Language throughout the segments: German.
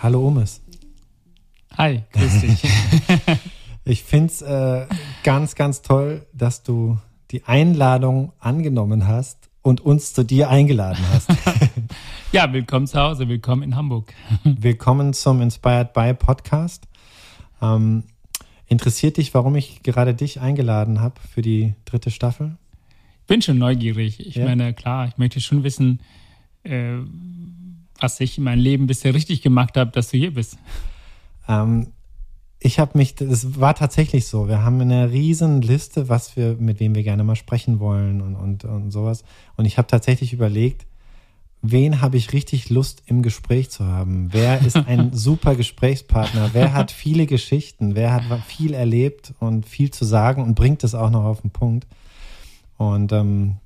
Hallo Omes. Hi, grüß dich. ich finde es äh, ganz, ganz toll, dass du die Einladung angenommen hast und uns zu dir eingeladen hast. ja, willkommen zu Hause, willkommen in Hamburg. willkommen zum Inspired by Podcast. Ähm, interessiert dich, warum ich gerade dich eingeladen habe für die dritte Staffel? Ich bin schon neugierig. Ich ja? meine, klar, ich möchte schon wissen, äh, was ich in meinem Leben bisher richtig gemacht habe, dass du hier bist. Ähm, ich habe mich, es war tatsächlich so. Wir haben eine riesen Liste, was wir, mit wem wir gerne mal sprechen wollen und, und, und sowas. Und ich habe tatsächlich überlegt, wen habe ich richtig Lust im Gespräch zu haben? Wer ist ein super Gesprächspartner? Wer hat viele Geschichten? Wer hat viel erlebt und viel zu sagen und bringt es auch noch auf den Punkt? Und ähm,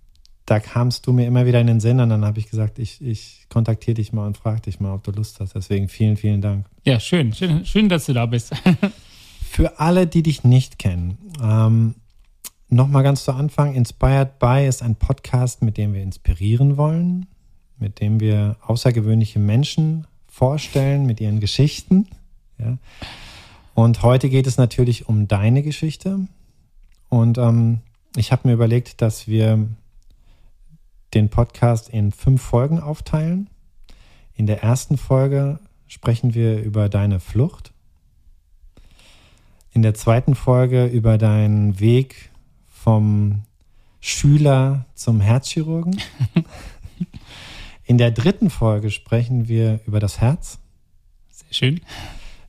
da kamst du mir immer wieder in den Sinn und dann habe ich gesagt, ich, ich kontaktiere dich mal und frage dich mal, ob du Lust hast. Deswegen vielen, vielen Dank. Ja, schön, schön, schön dass du da bist. Für alle, die dich nicht kennen, ähm, nochmal ganz zu Anfang, Inspired by ist ein Podcast, mit dem wir inspirieren wollen, mit dem wir außergewöhnliche Menschen vorstellen mit ihren Geschichten. Ja. Und heute geht es natürlich um deine Geschichte. Und ähm, ich habe mir überlegt, dass wir den Podcast in fünf Folgen aufteilen. In der ersten Folge sprechen wir über deine Flucht. In der zweiten Folge über deinen Weg vom Schüler zum Herzchirurgen. In der dritten Folge sprechen wir über das Herz. Sehr schön.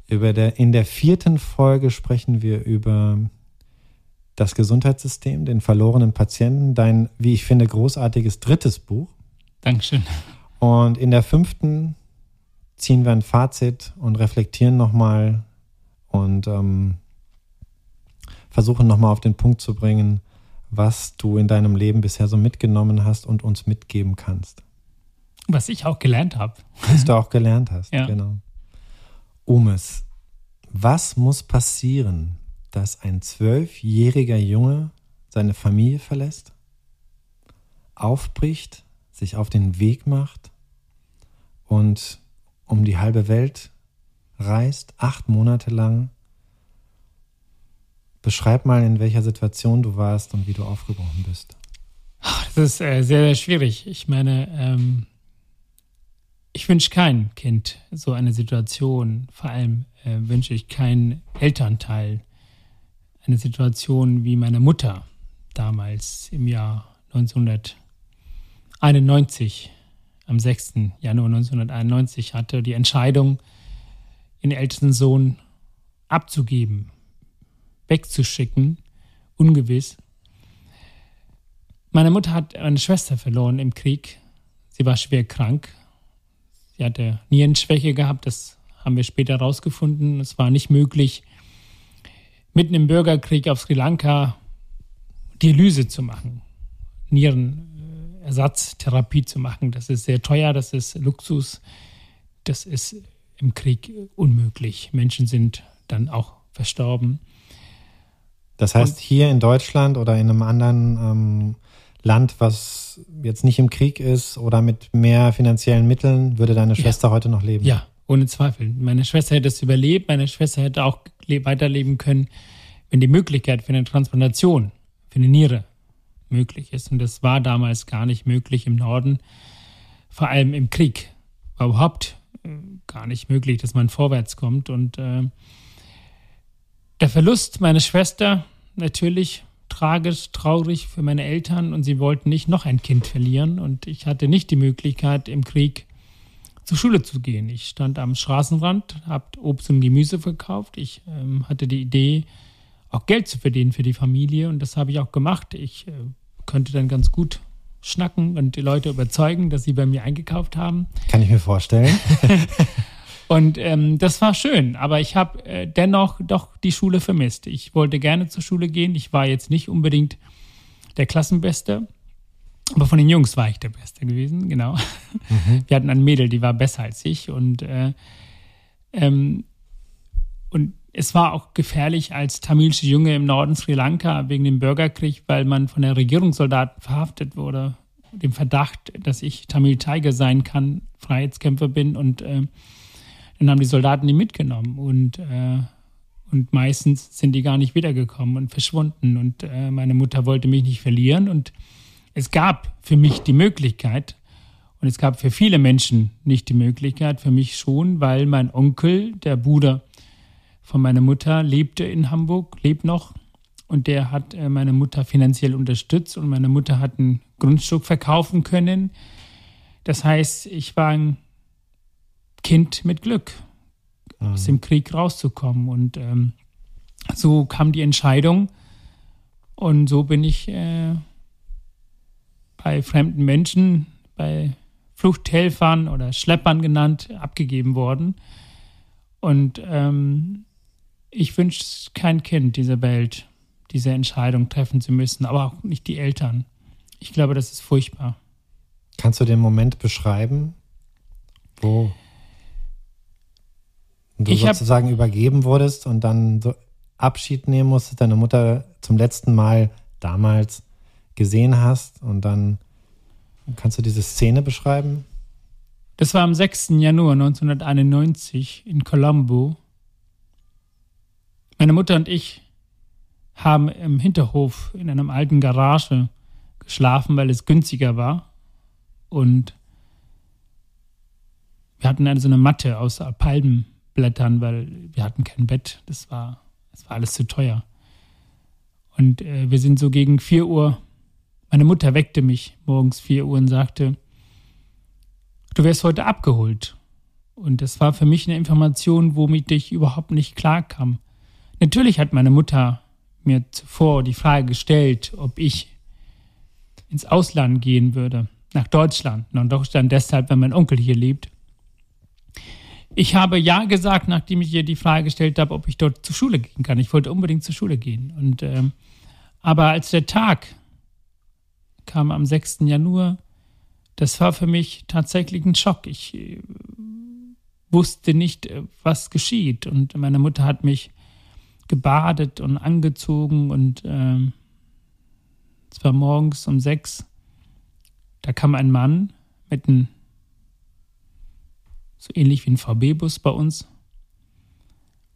Über der, in der vierten Folge sprechen wir über das Gesundheitssystem, den verlorenen Patienten, dein, wie ich finde, großartiges drittes Buch. Dankeschön. Und in der fünften ziehen wir ein Fazit und reflektieren nochmal und ähm, versuchen nochmal auf den Punkt zu bringen, was du in deinem Leben bisher so mitgenommen hast und uns mitgeben kannst. Was ich auch gelernt habe. Was du auch gelernt hast, ja. genau. Umes, was muss passieren, dass ein zwölfjähriger Junge seine Familie verlässt, aufbricht, sich auf den Weg macht und um die halbe Welt reist, acht Monate lang. Beschreib mal, in welcher Situation du warst und wie du aufgebrochen bist. Das ist äh, sehr, sehr schwierig. Ich meine, ähm, ich wünsche kein Kind so eine Situation. Vor allem äh, wünsche ich keinen Elternteil eine Situation wie meine Mutter damals im Jahr 1991, am 6. Januar 1991 hatte, die Entscheidung, den ältesten Sohn abzugeben, wegzuschicken, ungewiss. Meine Mutter hat eine Schwester verloren im Krieg. Sie war schwer krank. Sie hatte Nierenschwäche gehabt, das haben wir später herausgefunden. Es war nicht möglich, mitten im Bürgerkrieg auf Sri Lanka Dialyse zu machen, Nierenersatztherapie zu machen. Das ist sehr teuer, das ist Luxus, das ist im Krieg unmöglich. Menschen sind dann auch verstorben. Das heißt, Und, hier in Deutschland oder in einem anderen ähm, Land, was jetzt nicht im Krieg ist oder mit mehr finanziellen Mitteln, würde deine Schwester ja, heute noch leben? Ja, ohne Zweifel. Meine Schwester hätte es überlebt, meine Schwester hätte auch weiterleben können, wenn die Möglichkeit für eine Transplantation, für eine Niere möglich ist. Und das war damals gar nicht möglich im Norden, vor allem im Krieg. War überhaupt äh, gar nicht möglich, dass man vorwärts kommt. Und äh, der Verlust meiner Schwester natürlich tragisch, traurig für meine Eltern und sie wollten nicht noch ein Kind verlieren. Und ich hatte nicht die Möglichkeit, im Krieg zur Schule zu gehen. Ich stand am Straßenrand, habe Obst und Gemüse verkauft. Ich ähm, hatte die Idee, auch Geld zu verdienen für die Familie und das habe ich auch gemacht. Ich äh, könnte dann ganz gut schnacken und die Leute überzeugen, dass sie bei mir eingekauft haben. Kann ich mir vorstellen. und ähm, das war schön, aber ich habe äh, dennoch doch die Schule vermisst. Ich wollte gerne zur Schule gehen. Ich war jetzt nicht unbedingt der Klassenbeste, aber von den Jungs war ich der Beste gewesen, genau. Mhm. Wir hatten ein Mädel, die war besser als ich und, äh, ähm, und es war auch gefährlich als tamilische Junge im Norden Sri Lanka wegen dem Bürgerkrieg, weil man von der Regierungssoldaten verhaftet wurde, dem Verdacht, dass ich Tamil Tiger sein kann, Freiheitskämpfer bin und äh, dann haben die Soldaten die mitgenommen und, äh, und meistens sind die gar nicht wiedergekommen und verschwunden. Und äh, meine Mutter wollte mich nicht verlieren und es gab für mich die Möglichkeit, und es gab für viele Menschen nicht die Möglichkeit, für mich schon, weil mein Onkel, der Bruder von meiner Mutter, lebte in Hamburg, lebt noch. Und der hat äh, meine Mutter finanziell unterstützt und meine Mutter hat ein Grundstück verkaufen können. Das heißt, ich war ein Kind mit Glück, mhm. aus dem Krieg rauszukommen. Und ähm, so kam die Entscheidung. Und so bin ich äh, bei fremden Menschen, bei Fluchthelfern oder Schleppern genannt, abgegeben worden. Und ähm, ich wünsche kein Kind dieser Welt, diese Entscheidung treffen zu müssen, aber auch nicht die Eltern. Ich glaube, das ist furchtbar. Kannst du den Moment beschreiben, wo du ich sozusagen übergeben wurdest und dann so Abschied nehmen musstest, deine Mutter zum letzten Mal damals gesehen hast und dann Kannst du diese Szene beschreiben? Das war am 6. Januar 1991 in Colombo. Meine Mutter und ich haben im Hinterhof in einem alten Garage geschlafen, weil es günstiger war. Und wir hatten so eine Matte aus Palmenblättern, weil wir hatten kein Bett. Das war, das war alles zu teuer. Und äh, wir sind so gegen 4 Uhr meine Mutter weckte mich morgens 4 Uhr und sagte, du wirst heute abgeholt. Und das war für mich eine Information, womit ich überhaupt nicht klarkam. Natürlich hat meine Mutter mir zuvor die Frage gestellt, ob ich ins Ausland gehen würde, nach Deutschland. Nach Deutschland deshalb, weil mein Onkel hier lebt. Ich habe ja gesagt, nachdem ich ihr die Frage gestellt habe, ob ich dort zur Schule gehen kann. Ich wollte unbedingt zur Schule gehen. Und, ähm, aber als der Tag kam am 6. Januar. Das war für mich tatsächlich ein Schock. Ich äh, wusste nicht, äh, was geschieht. Und meine Mutter hat mich gebadet und angezogen und äh, es war morgens um sechs. Da kam ein Mann mit einem, so ähnlich wie ein VB-Bus bei uns,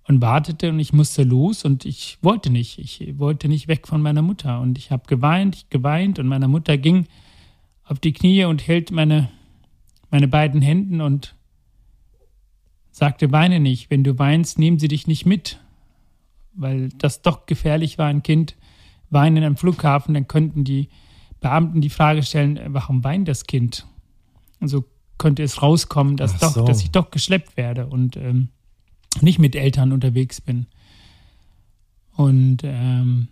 und wartete und ich musste los und ich wollte nicht. Ich wollte nicht weg von meiner Mutter und ich habe geweint, geweint und meine Mutter ging auf die Knie und hält meine, meine beiden Händen und sagte, weine nicht. Wenn du weinst, nehmen sie dich nicht mit. Weil das doch gefährlich war, ein Kind weinen am Flughafen, dann könnten die Beamten die Frage stellen, warum weint das Kind? Und so könnte es rauskommen, dass, so. doch, dass ich doch geschleppt werde. Und ähm, nicht mit Eltern unterwegs bin. Und ähm,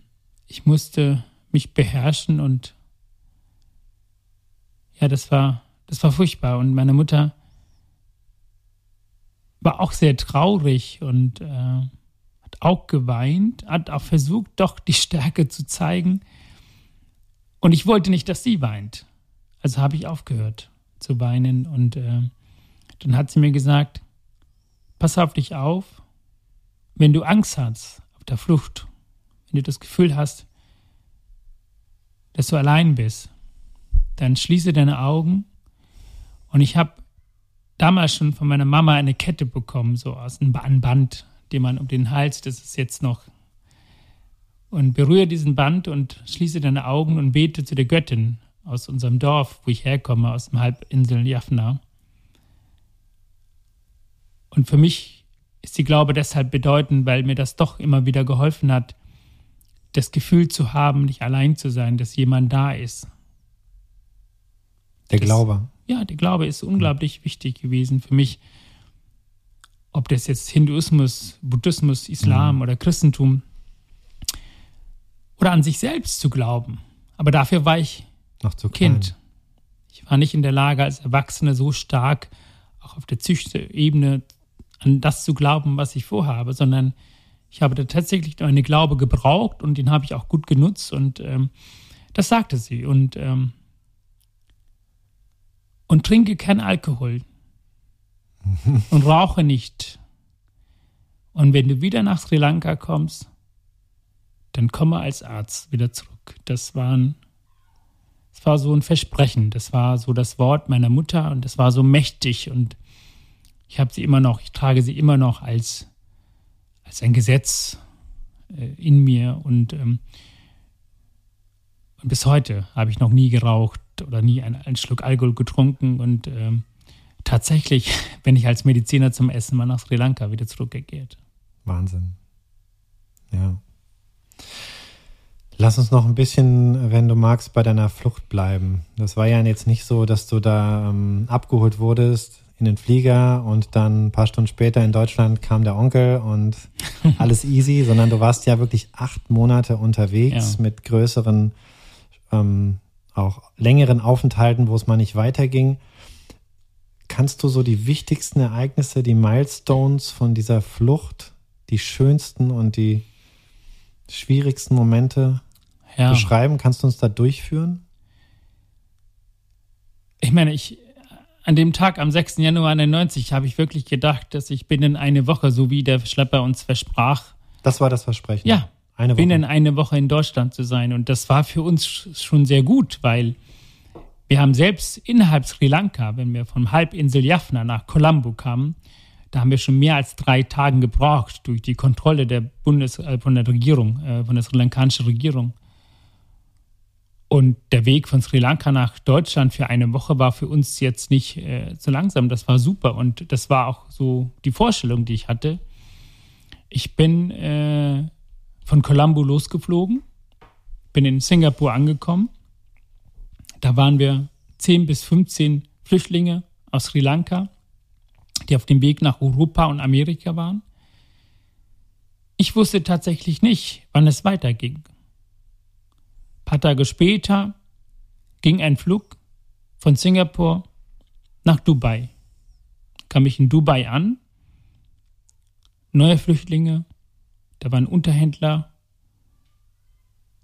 ich musste mich beherrschen und ja, das war, das war furchtbar. Und meine Mutter war auch sehr traurig und äh, hat auch geweint, hat auch versucht, doch die Stärke zu zeigen. Und ich wollte nicht, dass sie weint. Also habe ich aufgehört zu weinen. Und äh, dann hat sie mir gesagt, pass auf dich auf, wenn du Angst hast auf der Flucht, wenn du das Gefühl hast, dass du allein bist, dann schließe deine Augen. Und ich habe damals schon von meiner Mama eine Kette bekommen, so aus einem Band, den man um den Hals, das ist jetzt noch. Und berühre diesen Band und schließe deine Augen und bete zu der Göttin aus unserem Dorf, wo ich herkomme, aus dem Halbinsel Jaffna. Und für mich ist die Glaube deshalb bedeutend, weil mir das doch immer wieder geholfen hat, das Gefühl zu haben, nicht allein zu sein, dass jemand da ist. Der das, Glaube. Ja, der Glaube ist unglaublich mhm. wichtig gewesen für mich. Ob das jetzt Hinduismus, Buddhismus, Islam mhm. oder Christentum oder an sich selbst zu glauben. Aber dafür war ich noch zu Kind. Klein. Ich war nicht in der Lage, als Erwachsene so stark auch auf der psychischen Ebene an das zu glauben, was ich vorhabe, sondern ich habe da tatsächlich eine Glaube gebraucht und den habe ich auch gut genutzt und ähm, das sagte sie. Und, ähm, und trinke kein Alkohol und rauche nicht. Und wenn du wieder nach Sri Lanka kommst, dann komme als Arzt wieder zurück. Das war, ein, das war so ein Versprechen. Das war so das Wort meiner Mutter und das war so mächtig und Ich habe sie immer noch, ich trage sie immer noch als, als ein Gesetz äh, in mir und, ähm, und bis heute habe ich noch nie geraucht oder nie einen, einen Schluck Alkohol getrunken und ähm, tatsächlich bin ich als Mediziner zum Essen mal nach Sri Lanka wieder zurückgekehrt. Wahnsinn. Ja. Lass uns noch ein bisschen, wenn du magst, bei deiner Flucht bleiben. Das war ja jetzt nicht so, dass du da ähm, abgeholt wurdest in den Flieger und dann ein paar Stunden später in Deutschland kam der Onkel und alles easy, sondern du warst ja wirklich acht Monate unterwegs ja. mit größeren, ähm, auch längeren Aufenthalten, wo es mal nicht weiterging. Kannst du so die wichtigsten Ereignisse, die Milestones von dieser Flucht, die schönsten und die schwierigsten Momente ja. beschreiben? Kannst du uns da durchführen? Ich meine, ich an dem Tag am 6. Januar 91 habe ich wirklich gedacht, dass ich binnen eine Woche, so wie der Schlepper uns versprach. Das war das Versprechen. Ja, eine Woche. binnen eine Woche in Deutschland zu sein. Und das war für uns schon sehr gut, weil wir haben selbst innerhalb Sri Lanka, wenn wir vom Halbinsel Jaffna nach Colombo kamen, da haben wir schon mehr als drei Tage gebraucht durch die Kontrolle der Bundes äh, von der Regierung, äh, von der sri lankanischen Regierung. Und der Weg von Sri Lanka nach Deutschland für eine Woche war für uns jetzt nicht äh, so langsam. Das war super. Und das war auch so die Vorstellung, die ich hatte. Ich bin äh, von Colombo losgeflogen, bin in Singapur angekommen da waren wir 10 bis 15 Flüchtlinge aus Sri Lanka, die auf dem Weg nach Europa und Amerika waren. Ich wusste tatsächlich nicht, wann es weiterging. Paar Tage später ging ein Flug von Singapur nach Dubai. Kam ich in Dubai an, neue Flüchtlinge, da waren Unterhändler,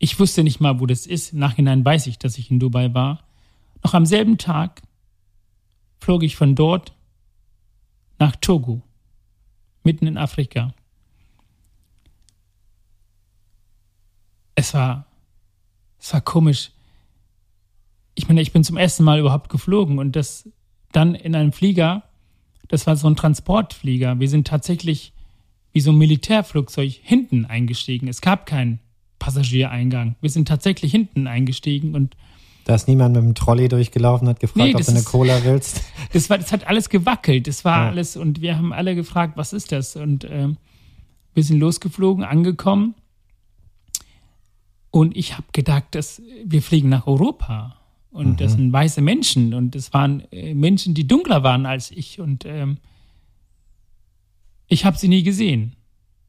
ich wusste nicht mal, wo das ist. Im Nachhinein weiß ich, dass ich in Dubai war. Noch am selben Tag flog ich von dort nach Togo, mitten in Afrika. Es war, es war komisch. Ich meine, ich bin zum ersten Mal überhaupt geflogen und das dann in einem Flieger, das war so ein Transportflieger. Wir sind tatsächlich wie so ein Militärflugzeug hinten eingestiegen. Es gab keinen Passagiereingang. Wir sind tatsächlich hinten eingestiegen und da ist niemand mit dem Trolley durchgelaufen, hat gefragt, nee, ob du eine Cola willst. Das, war, das hat alles gewackelt. Das war ja. alles und wir haben alle gefragt, was ist das? Und äh, wir sind losgeflogen, angekommen. Und ich habe gedacht, dass wir fliegen nach Europa. Und mhm. das sind weiße Menschen. Und es waren äh, Menschen, die dunkler waren als ich. Und ähm, ich habe sie nie gesehen.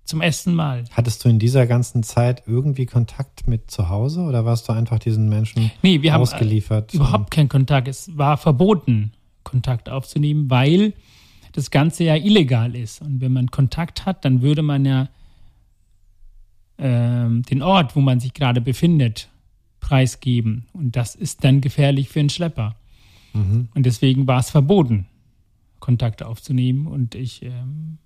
Zum ersten Mal. Hattest du in dieser ganzen Zeit irgendwie Kontakt mit zu Hause oder warst du einfach diesen Menschen nee, wir ausgeliefert? Haben, äh, überhaupt keinen Kontakt. Es war verboten, Kontakt aufzunehmen, weil das Ganze ja illegal ist. Und wenn man Kontakt hat, dann würde man ja äh, den Ort, wo man sich gerade befindet, preisgeben. Und das ist dann gefährlich für einen Schlepper. Mhm. Und deswegen war es verboten, Kontakte aufzunehmen. Und ich ähm,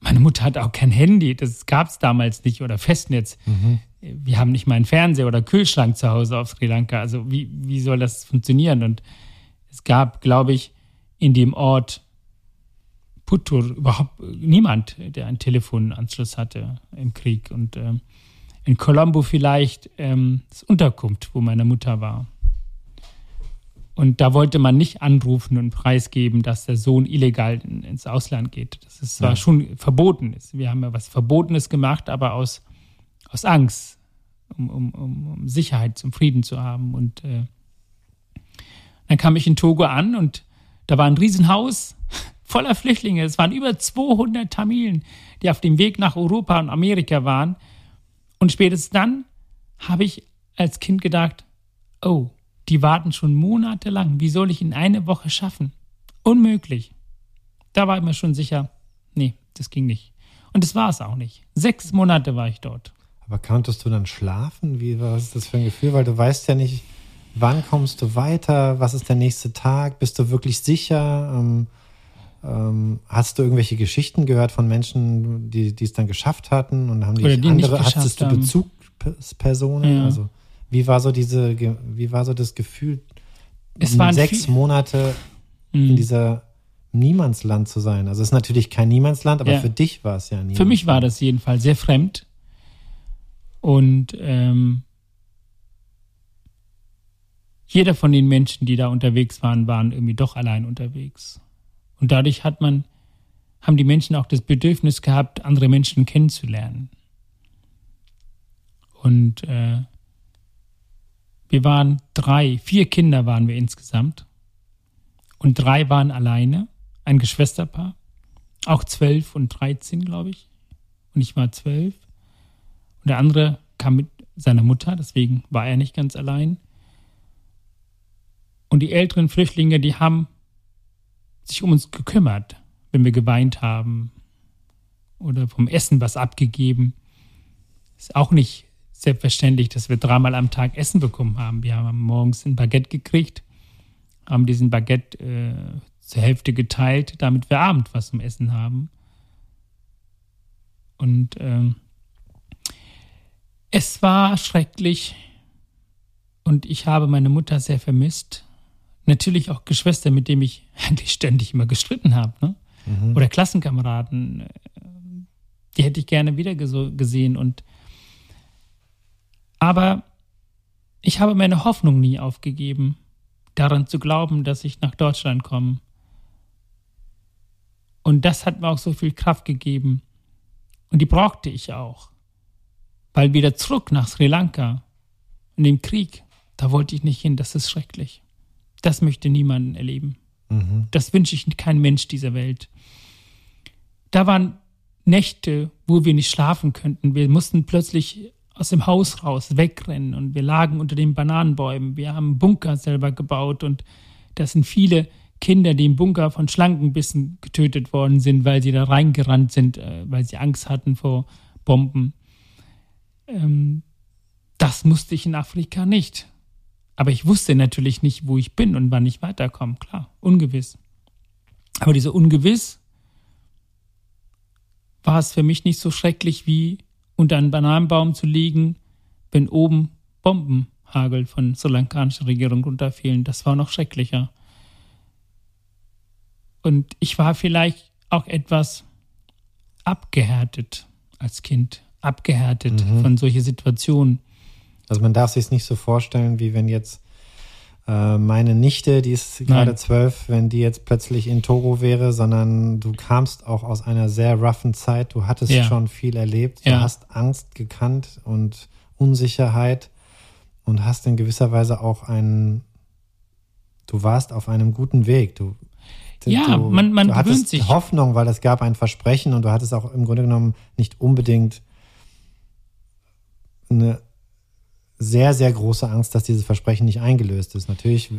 meine Mutter hat auch kein Handy, das gab es damals nicht, oder Festnetz. Mhm. Wir haben nicht mal einen Fernseher oder Kühlschrank zu Hause auf Sri Lanka. Also wie, wie soll das funktionieren? Und es gab, glaube ich, in dem Ort Puttur überhaupt niemand, der einen Telefonanschluss hatte im Krieg. Und ähm, in Colombo vielleicht ähm, das Unterkunft, wo meine Mutter war. Und da wollte man nicht anrufen und preisgeben, dass der Sohn illegal ins Ausland geht. Das ist zwar ja. schon verboten. Wir haben ja was Verbotenes gemacht, aber aus, aus Angst, um, um, um Sicherheit, zum Frieden zu haben. Und äh, dann kam ich in Togo an und da war ein Riesenhaus voller Flüchtlinge. Es waren über 200 Tamilen, die auf dem Weg nach Europa und Amerika waren. Und spätestens dann habe ich als Kind gedacht, oh, die warten schon monatelang. Wie soll ich in eine Woche schaffen? Unmöglich. Da war ich mir schon sicher, nee, das ging nicht. Und das war es auch nicht. Sechs Monate war ich dort. Aber konntest du dann schlafen? Wie war das für ein Gefühl? Weil du weißt ja nicht, wann kommst du weiter? Was ist der nächste Tag? Bist du wirklich sicher? Ähm, ähm, hast du irgendwelche Geschichten gehört von Menschen, die, die es dann geschafft hatten und haben die, Oder die andere, hattest du Bezugspersonen? Ja. Also wie war so diese, wie war so das Gefühl, es waren sechs Monate in mhm. dieser Niemandsland zu sein. Also es ist natürlich kein Niemandsland, aber Ja. für dich war es ja Niemandsland. Für mich war das jedenfalls sehr fremd. Und ähm, jeder von den Menschen, die da unterwegs waren, waren irgendwie doch allein unterwegs. Und dadurch hat man, haben die Menschen auch das Bedürfnis gehabt, andere Menschen kennenzulernen. Und äh, wir waren drei, vier Kinder waren wir insgesamt. Und drei waren alleine, ein Geschwisterpaar. Auch zwölf und dreizehn, glaube ich. Und ich war zwölf. Und der andere kam mit seiner Mutter, deswegen war er nicht ganz allein. Und die älteren Flüchtlinge, die haben sich um uns gekümmert, wenn wir geweint haben oder vom Essen was abgegeben. Ist auch nicht selbstverständlich, dass wir dreimal am Tag Essen bekommen haben. Wir haben morgens ein Baguette gekriegt, haben diesen Baguette äh, zur Hälfte geteilt, damit wir Abend was zum Essen haben. Und ähm, es war schrecklich und ich habe meine Mutter sehr vermisst. Natürlich auch Geschwister, mit denen ich eigentlich ständig immer gestritten habe. Ne? Oder Klassenkameraden, äh, die hätte ich gerne wieder gesehen. Und aber ich habe meine Hoffnung nie aufgegeben, daran zu glauben, dass ich nach Deutschland komme. Und das hat mir auch so viel Kraft gegeben. Und die brauchte ich auch. Weil wieder zurück nach Sri Lanka, in dem Krieg, da wollte ich nicht hin, das ist schrecklich. Das möchte niemanden erleben. Mhm. Das wünsche ich kein Mensch dieser Welt. Da waren Nächte, wo wir nicht schlafen könnten. Wir mussten plötzlich aus dem Haus raus, wegrennen und wir lagen unter den Bananenbäumen. Wir haben einen Bunker selber gebaut und das sind viele Kinder, die im Bunker von Schlangenbissen getötet worden sind, weil sie da reingerannt sind, äh, weil sie Angst hatten vor Bomben. Ähm, das musste ich in Afrika nicht. Aber ich wusste natürlich nicht, wo ich bin und wann ich weiterkomme. Klar, ungewiss. Aber diese Ungewiss war es für mich nicht so schrecklich, wie unter einem Bananenbaum zu liegen, wenn oben Bombenhagel von sri lankanischer Regierung runterfielen. Das war noch schrecklicher. Und ich war vielleicht auch etwas abgehärtet als Kind, abgehärtet von solchen Situationen. Also man darf sich es nicht so vorstellen, wie wenn jetzt äh, meine Nichte, die ist gerade zwölf, wenn die jetzt plötzlich in Togo wäre, sondern du kamst auch aus einer sehr roughen Zeit. Du hattest Ja. schon viel erlebt. Du Ja. hast Angst gekannt und Unsicherheit und hast in gewisser Weise auch einen, du warst auf einem guten Weg. Du, Ja, du, man- man du gewöhnt sich. Hoffnung, weil es gab ein Versprechen und du hattest auch im Grunde genommen nicht unbedingt eine sehr, sehr große Angst, dass dieses Versprechen nicht eingelöst ist. Natürlich,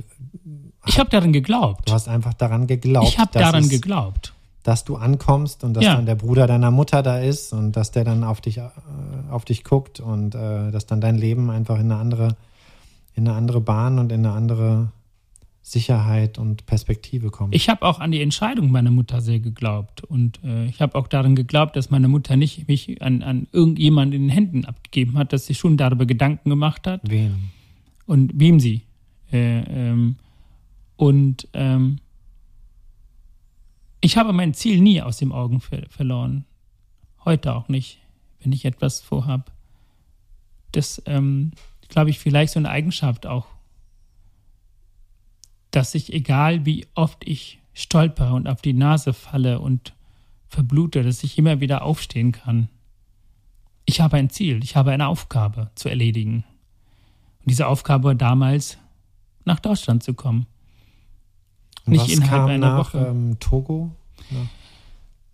Ich habe daran geglaubt. du hast einfach daran geglaubt, Ich habe daran es, geglaubt. dass du ankommst und dass Ja. dann der Bruder deiner Mutter da ist und dass der dann auf dich, äh, auf dich guckt und äh, dass dann dein Leben einfach in eine andere, in eine andere Bahn und in eine andere Sicherheit und Perspektive kommt. Ich habe auch an die Entscheidung meiner Mutter sehr geglaubt. Und äh, ich habe auch daran geglaubt, dass meine Mutter nicht mich an, an irgendjemand in den Händen abgegeben hat, dass sie schon darüber Gedanken gemacht hat Wen? und wem sie. Äh, ähm, und ähm, ich habe mein Ziel nie aus den Augen ver verloren. Heute auch nicht, wenn ich etwas vorhab. Das, ähm, glaube ich, vielleicht so eine Eigenschaft auch, dass ich, egal wie oft ich stolper und auf die Nase falle und verblute, dass ich immer wieder aufstehen kann. Ich habe ein Ziel, ich habe eine Aufgabe zu erledigen. Und diese Aufgabe war damals, nach Deutschland zu kommen. Nicht was innerhalb kam einer nach Woche. Ähm, Togo? Nach,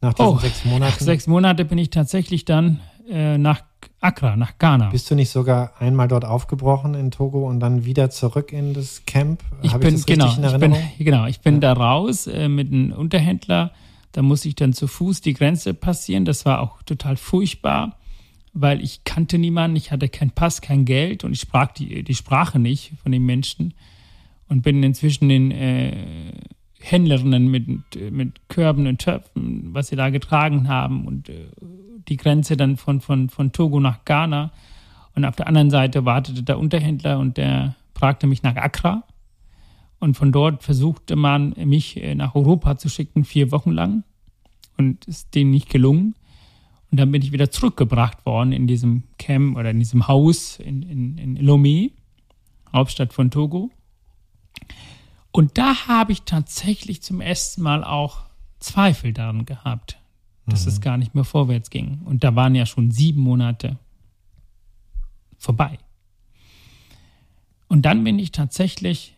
nach diesen Oh, sechs Nach Monaten? sechs Monate bin ich tatsächlich dann äh, nach Accra, nach Ghana. Bist du nicht sogar einmal dort aufgebrochen in Togo und dann wieder zurück in das Camp? Ich Hab bin, das genau, in ich bin, genau, ich bin Ja. da raus äh, mit einem Unterhändler. Da musste ich dann zu Fuß die Grenze passieren. Das war auch total furchtbar, weil ich kannte niemanden. Ich hatte keinen Pass, kein Geld und ich sprach die, die Sprache nicht von den Menschen. Und bin inzwischen den äh, Händlerinnen mit, mit Körben und Töpfen, was sie da getragen haben und äh, die Grenze dann von, von, von Togo nach Ghana. Und auf der anderen Seite wartete der Unterhändler und der fragte mich nach Accra. Und von dort versuchte man, mich äh, nach Europa zu schicken, vier Wochen lang. Und ist denen nicht gelungen. Und dann bin ich wieder zurückgebracht worden in diesem Camp oder in diesem Haus in, in, in Lomé, Hauptstadt von Togo. Und da habe ich tatsächlich zum ersten Mal auch Zweifel daran gehabt, dass mhm. es gar nicht mehr vorwärts ging. Und da waren ja schon sieben Monate vorbei. Und dann bin ich tatsächlich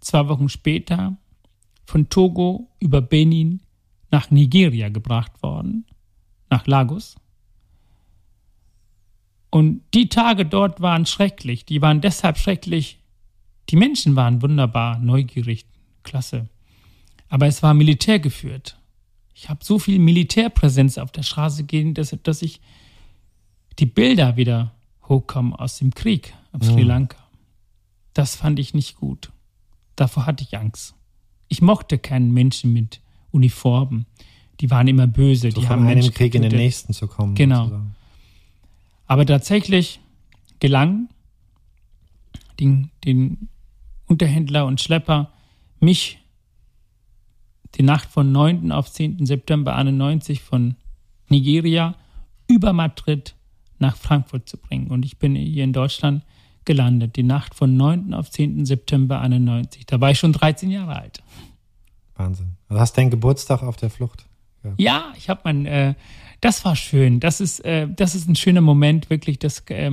zwei Wochen später von Togo über Benin nach Nigeria gebracht worden, nach Lagos. Und die Tage dort waren schrecklich. Die waren deshalb schrecklich. Die Menschen waren wunderbar, neugierig, klasse. Aber es war militärgeführt. Ich habe so viel Militärpräsenz auf der Straße gesehen, dass, dass ich die Bilder wieder hochkommen aus dem Krieg auf Sri mhm. Lanka. Das fand ich nicht gut. Davor hatte ich Angst. Ich mochte keinen Menschen mit Uniformen. Die waren immer böse. So die haben einem Krieg in den nächsten zu kommen. Genau. Sozusagen. Aber tatsächlich gelang den, den Unterhändler und Schlepper, mich die Nacht von 9. auf 10. September 91 von Nigeria über Madrid nach Frankfurt zu bringen. Und ich bin hier in Deutschland gelandet, die Nacht von 9. auf 10. September 91. Da war ich schon 13 Jahre alt. Wahnsinn. Also hast deinen Geburtstag auf der Flucht? Ja, ja ich habe mein, äh, das war schön. Das ist, äh, das ist ein schöner Moment, wirklich, das, äh,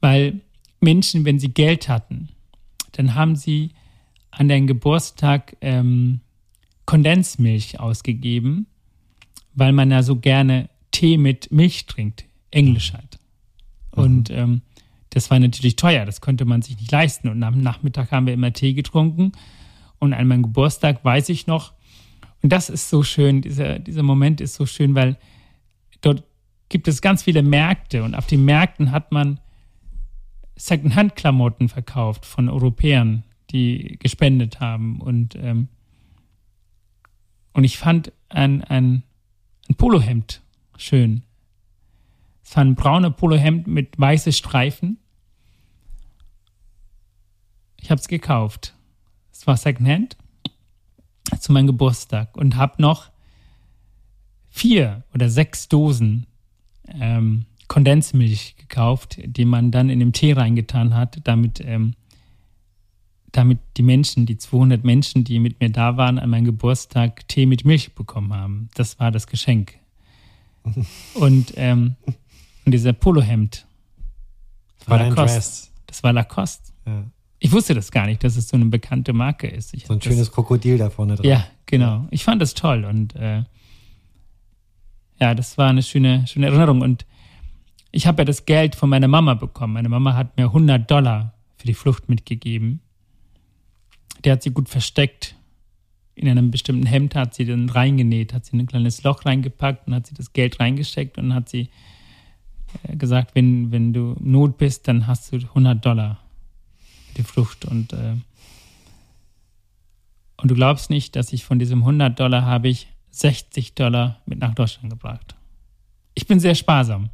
weil Menschen, wenn sie Geld hatten, dann haben sie an deinem Geburtstag ähm, Kondensmilch ausgegeben, weil man ja so gerne Tee mit Milch trinkt, Englisch halt. Mhm. Und ähm, das war natürlich teuer, das konnte man sich nicht leisten. Und am Nachmittag haben wir immer Tee getrunken. Und an meinem Geburtstag weiß ich noch, und das ist so schön, dieser, dieser Moment ist so schön, weil dort gibt es ganz viele Märkte und auf den Märkten hat man Secondhand-Klamotten verkauft von Europäern, die gespendet haben. Und, ähm, und ich fand ein, ein, ein Polohemd schön. Es war ein brauner Polohemd mit weißen Streifen. Ich habe es gekauft. Es war Secondhand zu meinem Geburtstag und habe noch vier oder sechs Dosen ähm, Kondensmilch gekauft, die man dann in den Tee reingetan hat, damit, ähm, damit die Menschen, die 200 Menschen, die mit mir da waren, an meinem Geburtstag Tee mit Milch bekommen haben. Das war das Geschenk. und, ähm, und dieser Polohemd. Das war, war Lacoste. Das war Lacoste. Ja. Ich wusste das gar nicht, dass es so eine bekannte Marke ist. Ich so ein schönes das, Krokodil da vorne dran. Ja, genau. Ich fand das toll und äh, ja, das war eine schöne, schöne Erinnerung. Und ich habe ja das Geld von meiner Mama bekommen. Meine Mama hat mir 100 Dollar für die Flucht mitgegeben. Der hat sie gut versteckt. In einem bestimmten Hemd hat sie dann reingenäht, hat sie ein kleines Loch reingepackt und hat sie das Geld reingesteckt und hat sie äh, gesagt, wenn, wenn du Not bist, dann hast du 100 Dollar für die Flucht. Und, äh, und du glaubst nicht, dass ich von diesem 100 Dollar habe ich 60 Dollar mit nach Deutschland gebracht. Ich bin sehr sparsam.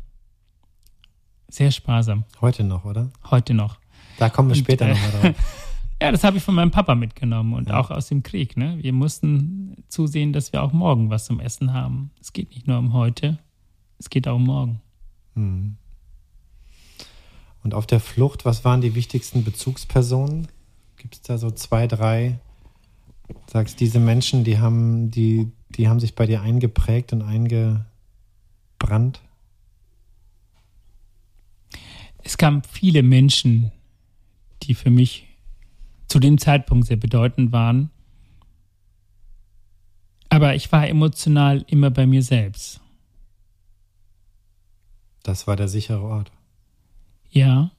Sehr sparsam. Heute noch, oder? Heute noch. Da kommen wir und, später äh, nochmal drauf. ja, das habe ich von meinem Papa mitgenommen und ja. auch aus dem Krieg. Ne? Wir mussten zusehen, dass wir auch morgen was zum Essen haben. Es geht nicht nur um heute, es geht auch um morgen. Hm. Und auf der Flucht, was waren die wichtigsten Bezugspersonen? Gibt es da so zwei, drei? Sagst diese Menschen, die haben, die, die haben sich bei dir eingeprägt und eingebrannt? Es kamen viele Menschen, die für mich zu dem Zeitpunkt sehr bedeutend waren. Aber ich war emotional immer bei mir selbst. Das war der sichere Ort. Ja.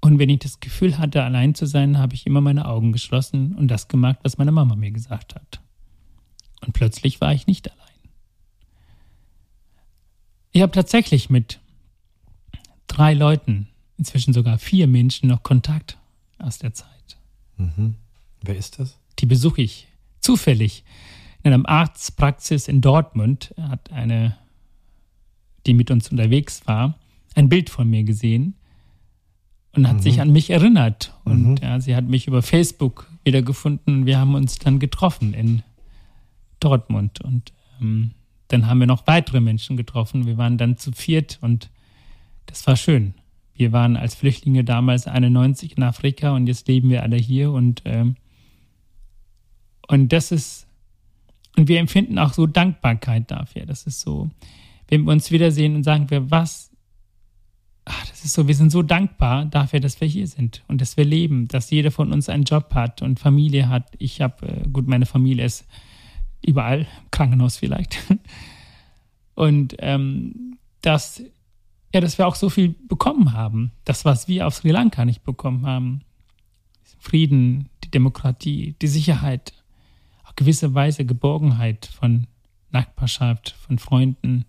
Und wenn ich das Gefühl hatte, allein zu sein, habe ich immer meine Augen geschlossen und das gemacht, was meine Mama mir gesagt hat. Und plötzlich war ich nicht allein. Ich habe tatsächlich mit drei Leuten, inzwischen sogar vier Menschen noch Kontakt aus der Zeit. Mhm. Wer ist das? Die besuche ich zufällig in einer Arztpraxis in Dortmund. Hat eine, die mit uns unterwegs war, ein Bild von mir gesehen und hat Mhm. sich an mich erinnert. Und Mhm. ja, sie hat mich über Facebook wiedergefunden. Wir haben uns dann getroffen in Dortmund. Und ähm, dann haben wir noch weitere Menschen getroffen. Wir waren dann zu viert und das war schön. Wir waren als Flüchtlinge damals 91 in Afrika und jetzt leben wir alle hier und, ähm, und das ist, und wir empfinden auch so Dankbarkeit dafür. Das ist so, wenn wir uns wiedersehen und sagen wir, was, ach, das ist so, wir sind so dankbar dafür, dass wir hier sind und dass wir leben, dass jeder von uns einen Job hat und Familie hat. Ich habe, äh, gut, meine Familie ist überall, Krankenhaus vielleicht. Und ähm, dass, ja, dass wir auch so viel bekommen haben. Das, was wir auf Sri Lanka nicht bekommen haben. Frieden, die Demokratie, die Sicherheit, auch gewisse Weise Geborgenheit von Nachbarschaft, von Freunden.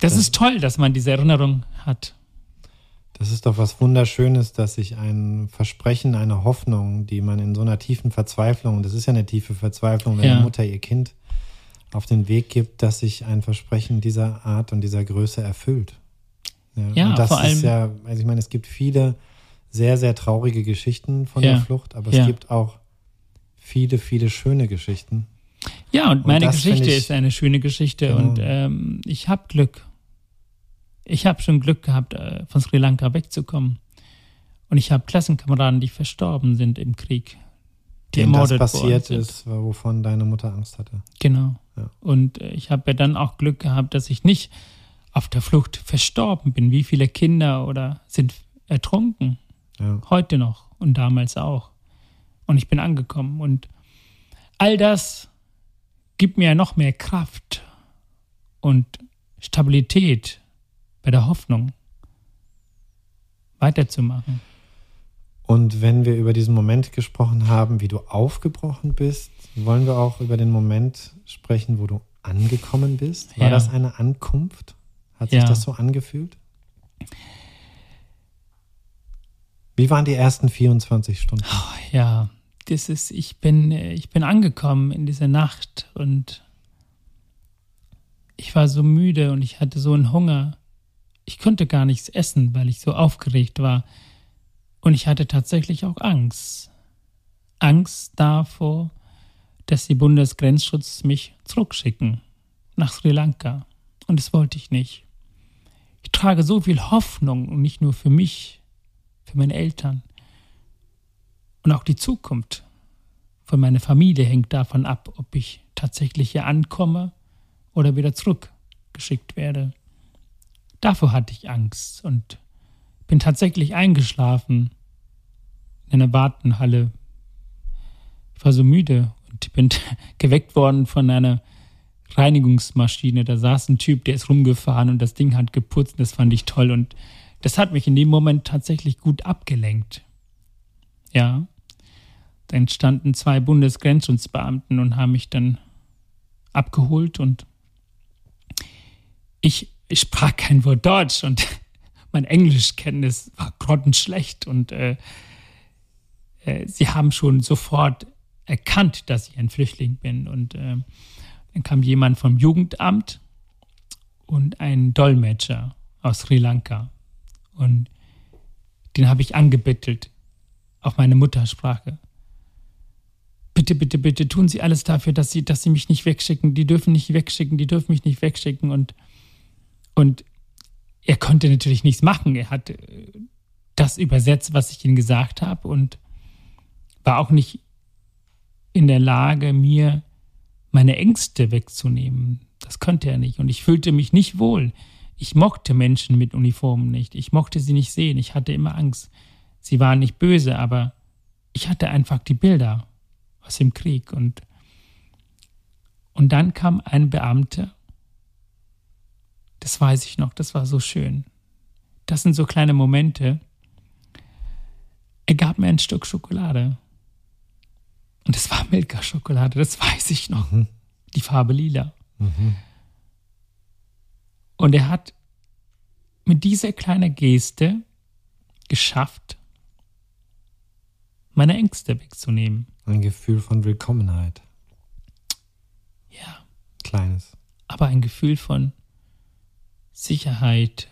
Das Das- ist toll, dass man diese Erinnerung hat. Das ist doch was Wunderschönes, dass sich ein Versprechen, eine Hoffnung, die man in so einer tiefen Verzweiflung, das ist ja eine tiefe Verzweiflung, wenn Ja. eine Mutter ihr Kind auf den Weg gibt, dass sich ein Versprechen dieser Art und dieser Größe erfüllt. Ja, und das vor ist allem- ja, also ich meine, es gibt viele sehr, sehr traurige Geschichten von Ja. der Flucht, aber Ja. es gibt auch viele, viele schöne Geschichten. Ja, und meine Geschichte ich- ist eine schöne Geschichte Genau. und ähm, ich habe Glück. Ich habe schon Glück gehabt, äh, von Sri Lanka wegzukommen. Und ich habe Klassenkameraden, die verstorben sind im Krieg. Die Dem das ermordet passiert ist, wovon deine Mutter Angst hatte. Genau. Ja. Und äh, ich habe ja dann auch Glück gehabt, dass ich nicht auf der Flucht verstorben bin. Wie viele Kinder oder sind ertrunken? Ja. Heute noch und damals auch. Und ich bin angekommen. Und all das gibt mir noch mehr Kraft und Stabilität bei der Hoffnung, weiterzumachen. Und wenn wir über diesen Moment gesprochen haben, wie du aufgebrochen bist, wollen wir auch über den Moment sprechen, wo du angekommen bist. War Ja. das eine Ankunft? Hat sich Ja. das so angefühlt? Wie waren die ersten 24 Stunden? Ja, das ist, ich bin, ich bin angekommen in dieser Nacht und ich war so müde und ich hatte so einen Hunger. Ich konnte gar nichts essen, weil ich so aufgeregt war. Und ich hatte tatsächlich auch Angst. Angst davor, dass die Bundesgrenzschutz mich zurückschicken nach Sri Lanka. Und das wollte ich nicht. Ich trage so viel Hoffnung nicht nur für mich, für meine Eltern. Und auch die Zukunft von meiner Familie hängt davon ab, ob ich tatsächlich hier ankomme oder wieder zurückgeschickt werde. Davor hatte ich Angst und bin tatsächlich eingeschlafen in einer Wartenhalle. Ich war so müde und bin geweckt worden von einer Reinigungsmaschine. Da saß ein Typ, der ist rumgefahren und das Ding hat geputzt. Das fand ich toll und das hat mich in dem Moment tatsächlich gut abgelenkt. Ja. Dann standen zwei Bundesgrenzschutzbeamten und haben mich dann abgeholt und ich, ich sprach kein Wort Deutsch und mein Englischkenntnis war grottenschlecht und äh, äh, sie haben schon sofort erkannt, dass ich ein Flüchtling bin und äh, dann kam jemand vom Jugendamt und ein Dolmetscher aus Sri Lanka und den habe ich angebettelt auf meine Muttersprache. Bitte, bitte, bitte tun Sie alles dafür, dass Sie, dass Sie mich nicht wegschicken. Die dürfen nicht wegschicken, die dürfen mich nicht wegschicken. Und, und er konnte natürlich nichts machen. Er hat äh, das übersetzt, was ich ihm gesagt habe und war auch nicht in der Lage, mir meine Ängste wegzunehmen. Das konnte er nicht. Und ich fühlte mich nicht wohl. Ich mochte Menschen mit Uniformen nicht. Ich mochte sie nicht sehen. Ich hatte immer Angst. Sie waren nicht böse, aber ich hatte einfach die Bilder aus dem Krieg. Und, und dann kam ein Beamter. Das weiß ich noch, das war so schön. Das sind so kleine Momente. Er gab mir ein Stück Schokolade. Und es war Milka-Schokolade, das weiß ich noch. Mhm. Die Farbe lila. Mhm. Und er hat mit dieser kleinen Geste geschafft, meine Ängste wegzunehmen. Ein Gefühl von Willkommenheit. Ja, Kleines. aber ein Gefühl von Sicherheit,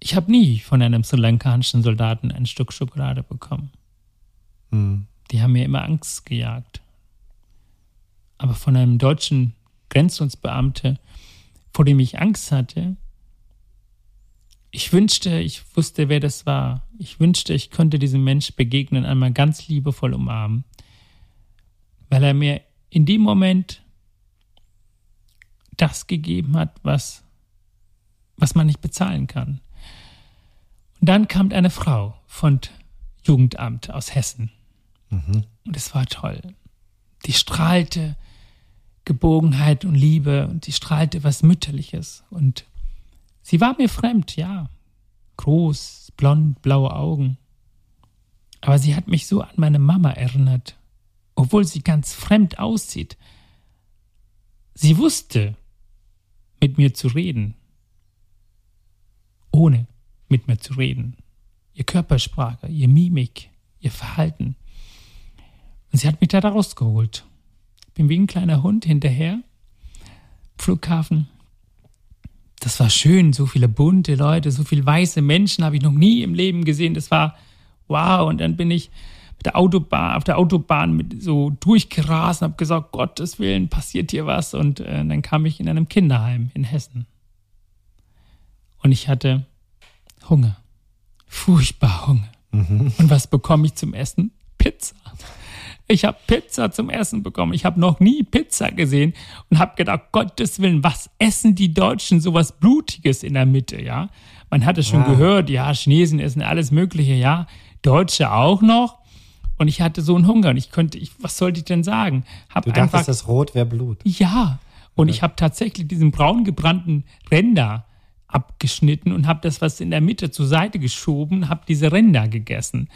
Ich habe nie von einem sri lankanischen Soldaten ein Stück Schokolade bekommen. Hm. Die haben mir immer Angst gejagt. Aber von einem deutschen Grenzschutzbeamte, vor dem ich Angst hatte, ich wünschte, ich wusste, wer das war. Ich wünschte, ich könnte diesem Mensch begegnen, einmal ganz liebevoll umarmen, weil er mir in dem Moment das gegeben hat, was, was man nicht bezahlen kann. Und dann kam eine Frau von Jugendamt aus Hessen. Mhm. Und es war toll. Die strahlte Gebogenheit und Liebe und die strahlte was Mütterliches. Und sie war mir fremd, ja. Groß, blond, blaue Augen. Aber sie hat mich so an meine Mama erinnert, obwohl sie ganz fremd aussieht. Sie wusste, mit mir zu reden, ohne mit mir zu reden. Ihr Körpersprache, ihr Mimik, ihr Verhalten. Und sie hat mich da rausgeholt. Ich bin wie ein kleiner Hund hinterher. Flughafen. Das war schön, so viele bunte Leute, so viele weiße Menschen habe ich noch nie im Leben gesehen. Das war wow. Und dann bin ich mit der Autobahn, auf der Autobahn mit so durchgerast und habe gesagt, Gottes Willen, passiert hier was. Und äh, dann kam ich in einem Kinderheim in Hessen. Und ich hatte Hunger. Furchtbar Hunger. Mhm. Und was bekomme ich zum Essen? Pizza. Ich habe Pizza zum Essen bekommen. Ich habe noch nie Pizza gesehen und habe gedacht, Gottes Willen, was essen die Deutschen sowas Blutiges in der Mitte, ja? Man hat es schon Ah. gehört, ja, Chinesen essen alles Mögliche, ja, Deutsche auch noch. Und ich hatte so einen Hunger und ich konnte, ich, was sollte ich denn sagen? Hab Du einfach, dachtest, das Rot wäre Blut. ja. Und ich habe tatsächlich diesen braun gebrannten Ränder abgeschnitten und habe das, was in der Mitte zur Seite geschoben, habe diese Ränder gegessen.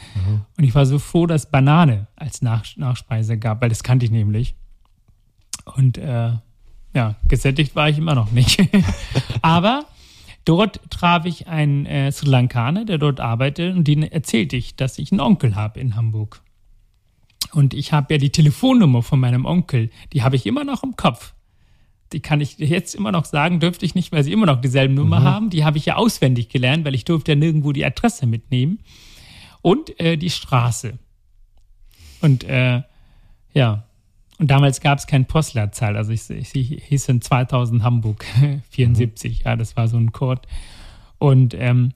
Und ich war so froh, dass Banane als Nach Nachspeise gab, weil das kannte ich nämlich. Und äh, ja, gesättigt war ich immer noch nicht. Aber dort traf ich einen äh, Sri Lankaner, der dort arbeitet, und den erzählte ich, dass ich einen Onkel habe in Hamburg. Und ich habe ja die Telefonnummer von meinem Onkel, die habe ich immer noch im Kopf. Die kann ich jetzt immer noch sagen, dürfte ich nicht, weil sie immer noch dieselben Nummer haben. Die habe ich ja auswendig gelernt, weil ich durfte ja nirgendwo die Adresse mitnehmen. Und äh, die Straße. Und äh, ja, und damals gab es kein Postleitzahl. Also ich, ich, ich hieß in 2000 Hamburg 74. Ja, das war so ein Code. Und ähm,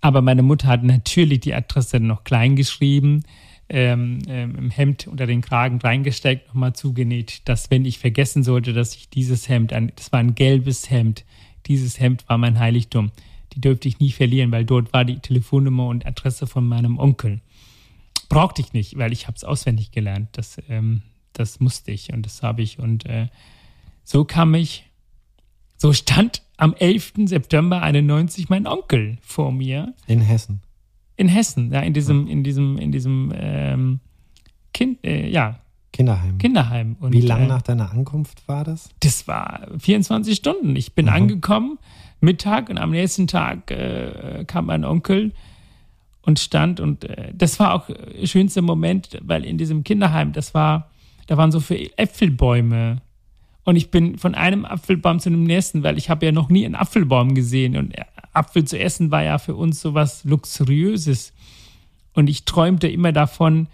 aber meine Mutter hat natürlich die Adresse noch klein geschrieben, ähm, ähm, im Hemd unter den Kragen reingesteckt, nochmal zugenäht, dass wenn ich vergessen sollte, dass ich dieses Hemd, ein, das war ein gelbes Hemd, dieses Hemd war mein Heiligtum. Die dürfte ich nie verlieren, weil dort war die Telefonnummer und Adresse von meinem Onkel. Brauchte ich nicht, weil ich habe es auswendig gelernt. Das, ähm, das musste ich und das habe ich. Und äh, so kam ich, so stand am 11. September 91 mein Onkel vor mir In Hessen. In Hessen, ja, in diesem, in diesem, in diesem ähm, kind, äh, ja, Kinderheim. Kinderheim. Und, Wie lange äh, nach deiner Ankunft war das? Das war 24 Stunden. Ich bin Mhm. angekommen, Mittag, und am nächsten Tag äh, kam mein Onkel und stand. Und äh, das war auch der schönste Moment, weil in diesem Kinderheim, das war, da waren so viele Äpfelbäume. Und ich bin von einem Apfelbaum zu dem nächsten, weil ich habe ja noch nie einen Apfelbaum gesehen. Und äh, Apfel zu essen war ja für uns so was Luxuriöses. Und ich träumte immer davon,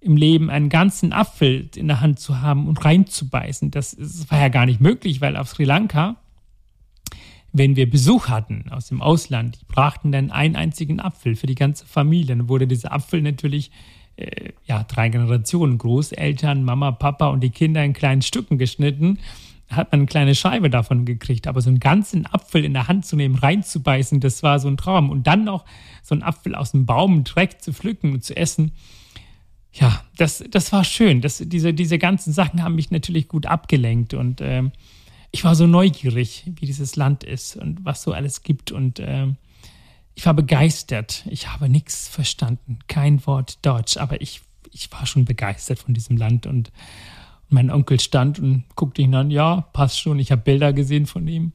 im Leben einen ganzen Apfel in der Hand zu haben und reinzubeißen. Das, das war ja gar nicht möglich, weil auf Sri Lanka, wenn wir Besuch hatten aus dem Ausland, die brachten dann einen einzigen Apfel für die ganze Familie. Dann wurde dieser Apfel natürlich äh, ja, drei Generationen, Großeltern, Mama, Papa und die Kinder in kleinen Stücken geschnitten, hat man eine kleine Scheibe davon gekriegt. Aber so einen ganzen Apfel in der Hand zu nehmen, reinzubeißen, das war so ein Traum. Und dann noch so einen Apfel aus dem Baum direkt zu pflücken und zu essen, ja, das, das war schön. Das, diese, diese ganzen Sachen haben mich natürlich gut abgelenkt und ähm, ich war so neugierig, wie dieses Land ist und was so alles gibt und ähm, ich war begeistert. Ich habe nichts verstanden, kein Wort Deutsch, aber ich, ich war schon begeistert von diesem Land und mein Onkel stand und guckte ihn an, ja, passt schon, ich habe Bilder gesehen von ihm.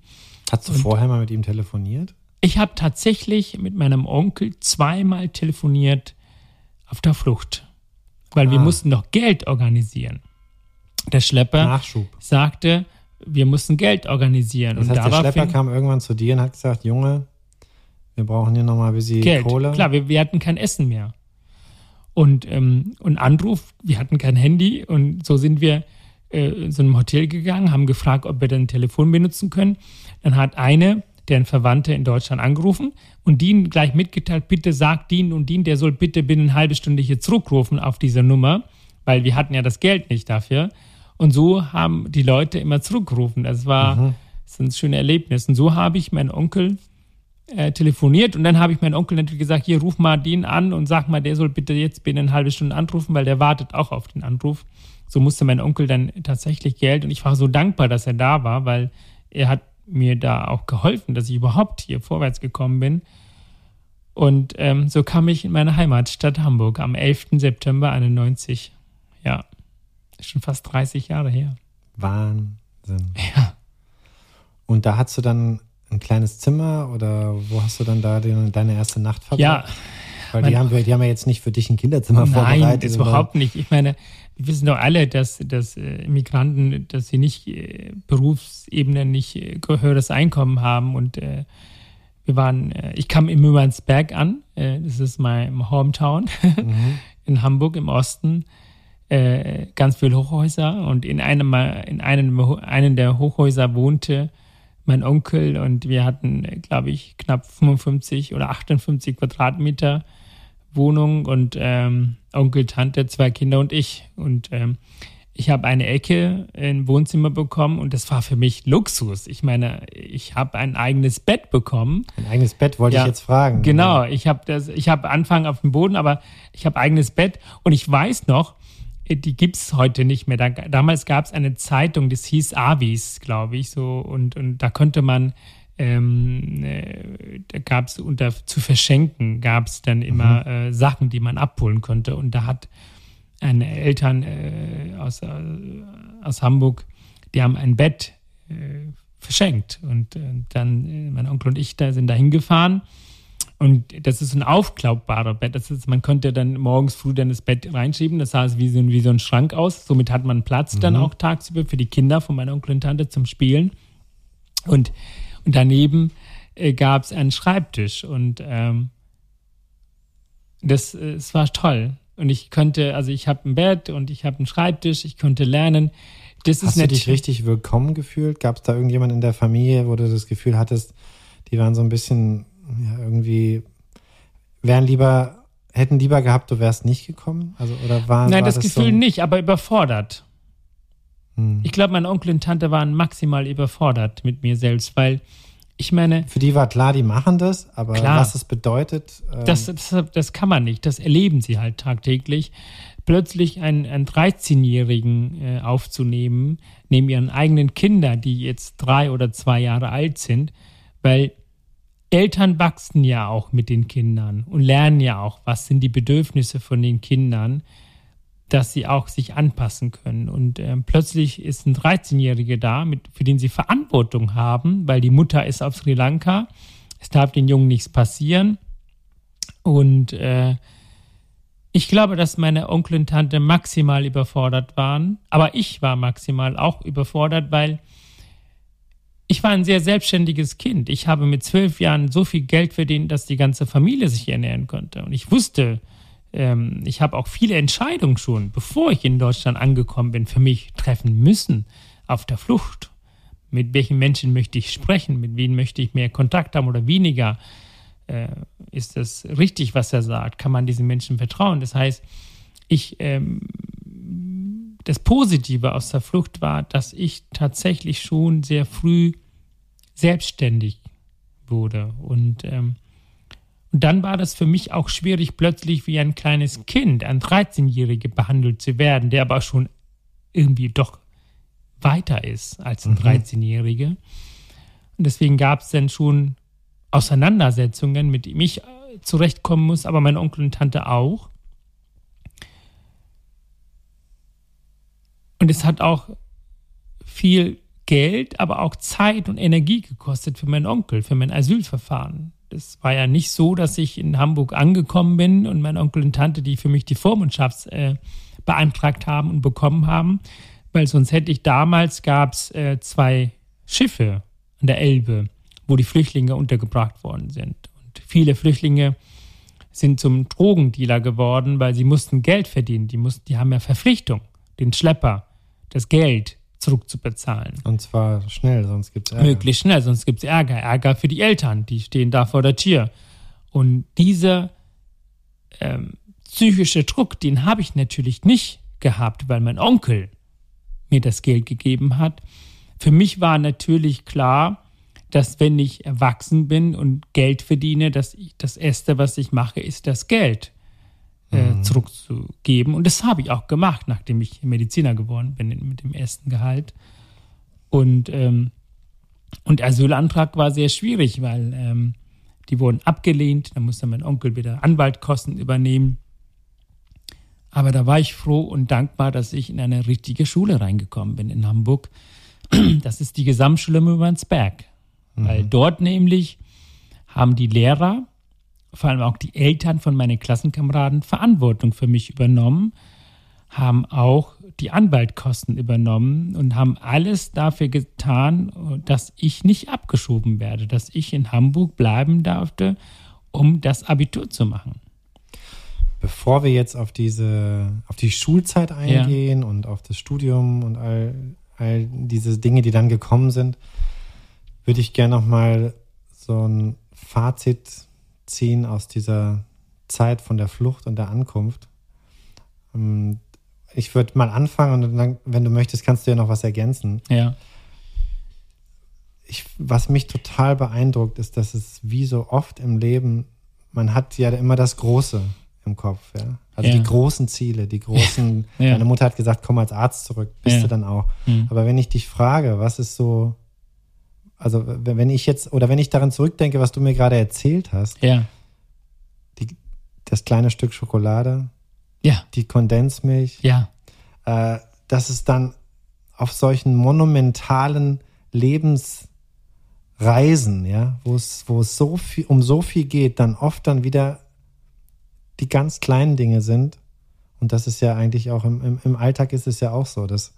Hast du vorher mal mit ihm telefoniert? Ich habe tatsächlich mit meinem Onkel zweimal telefoniert auf der Flucht, weil wir Ah. mussten noch Geld organisieren. Der Schlepper Nachschub. sagte, wir mussten Geld organisieren. Das und heißt, der Schlepper kam irgendwann zu dir und hat gesagt, Junge, Wir brauchen hier nochmal ein bisschen Geld. Kohle. Klar, wir, wir hatten kein Essen mehr. Und, ähm, und Anruf, wir hatten kein Handy und so sind wir äh, in so einem Hotel gegangen, haben gefragt, ob wir dann ein Telefon benutzen können. Dann hat eine, deren Verwandte in Deutschland angerufen und die gleich mitgeteilt, bitte sagt den und den, der soll bitte binnen eine halbe Stunde hier zurückrufen auf diese Nummer, weil wir hatten ja das Geld nicht dafür. Und so haben die Leute immer zurückgerufen. Das war mhm. das ein schönes Erlebnis. Und so habe ich meinen Onkel äh, telefoniert und dann habe ich meinen Onkel natürlich gesagt, hier ruf mal den an und sag mal, der soll bitte jetzt binnen eine halbe Stunde anrufen, weil der wartet auch auf den Anruf. So musste mein Onkel dann tatsächlich Geld und ich war so dankbar, dass er da war, weil er hat mir da auch geholfen, dass ich überhaupt hier vorwärts gekommen bin. Und ähm, so kam ich in meine Heimatstadt Hamburg am 11. September 91. Ja, ist schon fast 30 Jahre her. Wahnsinn. Ja. Und da hast du dann ein kleines Zimmer oder wo hast du dann da den, deine erste Nacht verbracht? Ja. Weil die haben, die haben ja jetzt nicht für dich ein Kinderzimmer Nein, vorbereitet. Nein, überhaupt nicht. Ich meine, wir wissen doch alle, dass, dass äh, Migranten, dass sie nicht äh, Berufsebene, nicht äh, höheres Einkommen haben. Und äh, wir waren, äh, ich kam in Mümmernsberg an, äh, das ist mein Hometown mhm. in Hamburg im Osten. ganz viele Hochhäuser und in einem, in einem, einem der Hochhäuser wohnte mein Onkel und wir hatten, glaube ich, knapp 55 oder 58 Quadratmeter Wohnung und ähm, Onkel, Tante, zwei Kinder und ich. Und ähm, ich habe eine Ecke im Wohnzimmer bekommen und das war für mich Luxus. Ich meine, ich habe ein eigenes Bett bekommen. Ein eigenes Bett wollte ja, ich jetzt fragen. Genau, ich habe das, ich habe Anfang auf dem Boden, aber ich habe eigenes Bett und ich weiß noch, die gibt es heute nicht mehr. Da, damals gab es eine Zeitung, das hieß Avis, glaube ich, so und und da konnte man ähm, äh, da gab es unter zu verschenken gab es dann immer mhm. äh, Sachen, die man abholen konnte. Und da hat eine Eltern äh, aus, äh, aus Hamburg, die haben ein Bett äh, verschenkt. Und äh, dann, mein Onkel und ich da sind da hingefahren. Und das ist ein aufklappbarer Bett. Das ist, man konnte dann morgens früh dann das Bett reinschieben. Das sah wie so, wie so ein Schrank aus. Somit hat man Platz mhm. dann auch tagsüber für die Kinder von meiner Onkel und Tante zum Spielen. Und und daneben äh, gab es einen Schreibtisch und ähm, das, äh, das war toll. Und ich konnte, also ich habe ein Bett und ich habe einen Schreibtisch, ich konnte lernen. Das Hast du dich richtig willkommen gefühlt? Gab es da irgendjemand in der Familie, wo du das Gefühl hattest, die waren so ein bisschen ja, irgendwie, wären lieber, hätten lieber gehabt, du wärst nicht gekommen? Also, oder war, Nein, war das, das Gefühl so nicht, aber überfordert. Hm. Ich glaube, mein Onkel und Tante waren maximal überfordert mit mir selbst, weil ich meine. Für die war klar, die machen das, aber klar, was es bedeutet. Ähm das, das, das, kann man nicht. Das erleben sie halt tagtäglich. Plötzlich einen, einen 13-Jährigen äh, aufzunehmen, neben ihren eigenen Kindern, die jetzt drei oder zwei Jahre alt sind, weil Eltern wachsen ja auch mit den Kindern und lernen ja auch, was sind die Bedürfnisse von den Kindern dass sie auch sich anpassen können. Und äh, plötzlich ist ein 13-Jähriger da, mit, für den sie Verantwortung haben, weil die Mutter ist auf Sri Lanka. Es darf den Jungen nichts passieren. Und äh, ich glaube, dass meine Onkel und Tante maximal überfordert waren. Aber ich war maximal auch überfordert, weil ich war ein sehr selbstständiges Kind. Ich habe mit zwölf Jahren so viel Geld verdient, dass die ganze Familie sich ernähren konnte. Und ich wusste, ähm, ich habe auch viele Entscheidungen schon, bevor ich in Deutschland angekommen bin, für mich treffen müssen auf der Flucht. Mit welchen Menschen möchte ich sprechen? Mit wem möchte ich mehr Kontakt haben oder weniger? Äh, ist das richtig, was er sagt? Kann man diesen Menschen vertrauen? Das heißt, ich, ähm, das Positive aus der Flucht war, dass ich tatsächlich schon sehr früh selbstständig wurde und ähm, und dann war das für mich auch schwierig, plötzlich wie ein kleines Kind, ein 13-Jähriger behandelt zu werden, der aber schon irgendwie doch weiter ist als ein mhm. 13-Jähriger. Und deswegen gab es dann schon Auseinandersetzungen, mit denen ich äh, zurechtkommen muss, aber mein Onkel und Tante auch. Und es hat auch viel Geld, aber auch Zeit und Energie gekostet für meinen Onkel, für mein Asylverfahren es war ja nicht so, dass ich in Hamburg angekommen bin und mein Onkel und Tante, die für mich die Vormundschaft äh, beantragt haben und bekommen haben, weil sonst hätte ich damals gab es äh, zwei Schiffe an der Elbe, wo die Flüchtlinge untergebracht worden sind. Und viele Flüchtlinge sind zum Drogendealer geworden, weil sie mussten Geld verdienen. Die, mussten, die haben ja Verpflichtung, den Schlepper, das Geld zurückzubezahlen. Und zwar schnell, sonst gibt es Ärger. Möglichst schnell, sonst gibt es Ärger. Ärger für die Eltern, die stehen da vor der Tür. Und dieser ähm, psychische Druck, den habe ich natürlich nicht gehabt, weil mein Onkel mir das Geld gegeben hat. Für mich war natürlich klar, dass wenn ich erwachsen bin und Geld verdiene, dass ich das Erste, was ich mache, ist das Geld äh, mhm. zurückzugeben. Und das habe ich auch gemacht, nachdem ich Mediziner geworden bin mit dem ersten Gehalt. Und, ähm, und Asylantrag war sehr schwierig, weil ähm, die wurden abgelehnt. Da musste mein Onkel wieder Anwaltkosten übernehmen. Aber da war ich froh und dankbar, dass ich in eine richtige Schule reingekommen bin in Hamburg. Das ist die Gesamtschule Mürmansberg. Mhm. Weil dort nämlich haben die Lehrer, vor allem auch die Eltern von meinen Klassenkameraden, Verantwortung für mich übernommen, haben auch die Anwaltkosten übernommen und haben alles dafür getan, dass ich nicht abgeschoben werde, dass ich in Hamburg bleiben durfte, um das Abitur zu machen. Bevor wir jetzt auf diese, auf die Schulzeit eingehen ja. und auf das Studium und all, all diese Dinge, die dann gekommen sind, würde ich gerne noch mal so ein Fazit ziehen aus dieser Zeit von der Flucht und der Ankunft. Ähm, ich würde mal anfangen und dann, wenn du möchtest, kannst du ja noch was ergänzen. Ja. Ich, was mich total beeindruckt, ist, dass es wie so oft im Leben, man hat ja immer das Große im Kopf, ja. Also ja. die großen Ziele, die großen, ja. deine Mutter hat gesagt, komm als Arzt zurück, bist ja. du dann auch. Mhm. Aber wenn ich dich frage, was ist so also wenn ich jetzt, oder wenn ich daran zurückdenke, was du mir gerade erzählt hast, ja. die, das kleine Stück Schokolade, ja. die Kondensmilch, ja. Äh, dass es dann auf solchen monumentalen Lebensreisen, ja, wo es, wo es so viel, um so viel geht, dann oft dann wieder die ganz kleinen Dinge sind. Und das ist ja eigentlich auch im, im, im Alltag ist es ja auch so, dass,